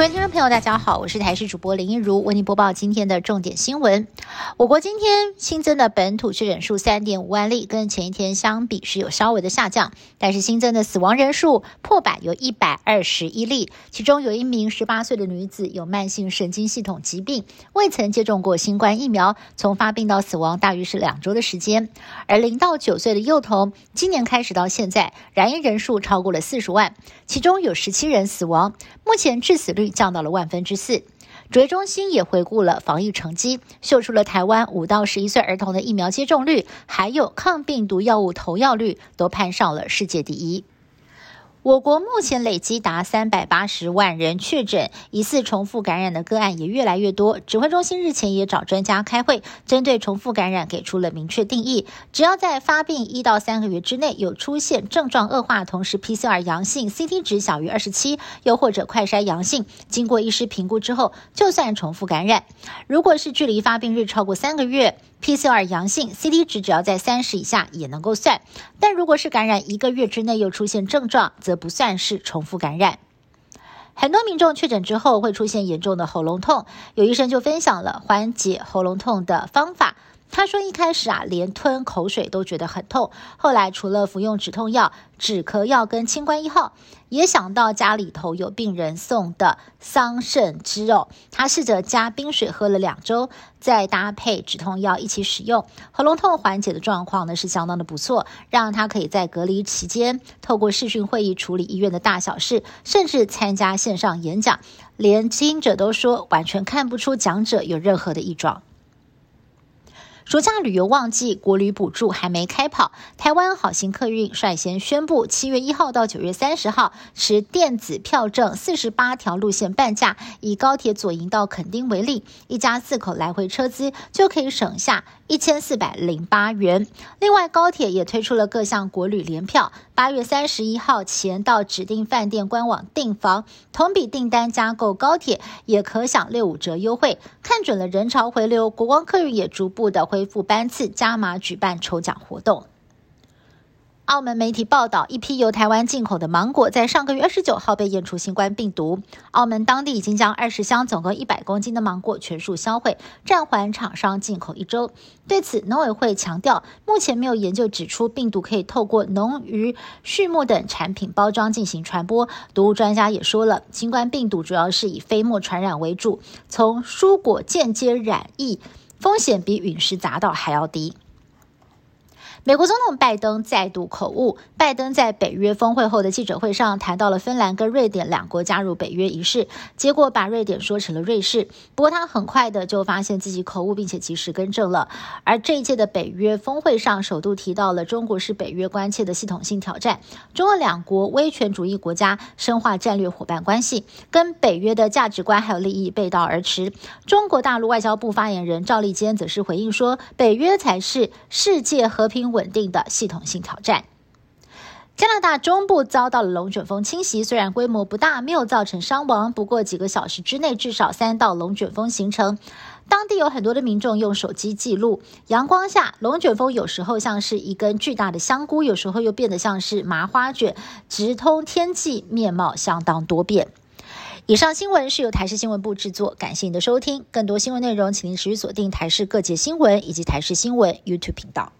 But 众朋友，大家好，我是台视主播林一如，为您播报今天的重点新闻。我国今天新增的本土确诊数三点五万例，跟前一天相比是有稍微的下降，但是新增的死亡人数破百，有一百二十一例，其中有一名十八岁的女子有慢性神经系统疾病，未曾接种过新冠疫苗，从发病到死亡大约是两周的时间。而零到九岁的幼童，今年开始到现在染疫人数超过了四十万，其中有十七人死亡，目前致死率。到了万分之四。指挥中心也回顾了防疫成绩，秀出了台湾五到十一岁儿童的疫苗接种率，还有抗病毒药物投药率，都攀上了世界第一。我国目前累计达三百八十万人确诊，疑似重复感染的个案也越来越多。指挥中心日前也找专家开会，针对重复感染给出了明确定义：只要在发病一到三个月之内有出现症状恶化，同时 PCR 阳性、CT 值小于二十七，又或者快筛阳性，经过医师评估之后，就算重复感染。如果是距离发病日超过三个月，PCR 阳性，CT 值只要在三十以下也能够算，但如果是感染一个月之内又出现症状，则不算是重复感染。很多民众确诊之后会出现严重的喉咙痛，有医生就分享了缓解喉咙痛的方法。他说：“一开始啊，连吞口水都觉得很痛。后来除了服用止痛药、止咳药跟清关一号，也想到家里头有病人送的桑葚汁哦。他试着加冰水喝了两周，再搭配止痛药一起使用，喉咙痛缓解的状况呢是相当的不错，让他可以在隔离期间透过视讯会议处理医院的大小事，甚至参加线上演讲，连听者都说完全看不出讲者有任何的异状。”暑假旅游旺季，国旅补助还没开跑。台湾好行客运率先宣布，七月一号到九月三十号，持电子票证四十八条路线半价。以高铁左营到垦丁为例，一家四口来回车资就可以省下一千四百零八元。另外，高铁也推出了各项国旅联票，八月三十一号前到指定饭店官网订房，同比订单加购高铁也可享六五折优惠。看准了人潮回流，国光客运也逐步的恢恢复班次，加码举办抽奖活动。澳门媒体报道，一批由台湾进口的芒果在上个月二十九号被验出新冠病毒。澳门当地已经将二十箱总共一百公斤的芒果全数销毁，暂缓厂商进口一周。对此，农委会强调，目前没有研究指出病毒可以透过农渔畜牧等产品包装进行传播。毒物专家也说了，新冠病毒主要是以飞沫传染为主，从蔬果间接染疫风险比陨石砸到还要低。美国总统拜登再度口误。拜登在北约峰会后的记者会上谈到了芬兰跟瑞典两国加入北约一事，结果把瑞典说成了瑞士。不过他很快的就发现自己口误，并且及时更正了。而这一届的北约峰会上，首度提到了中国是北约关切的系统性挑战。中俄两国威权主义国家深化战略伙伴关系，跟北约的价值观还有利益背道而驰。中国大陆外交部发言人赵立坚则是回应说，北约才是世界和平。稳定的系统性挑战。加拿大中部遭到了龙卷风侵袭，虽然规模不大，没有造成伤亡，不过几个小时之内至少三道龙卷风形成。当地有很多的民众用手机记录，阳光下龙卷风有时候像是一根巨大的香菇，有时候又变得像是麻花卷，直通天际，面貌相当多变。以上新闻是由台视新闻部制作，感谢您的收听。更多新闻内容，请您持续锁定台视各界新闻以及台视新闻 YouTube 频道。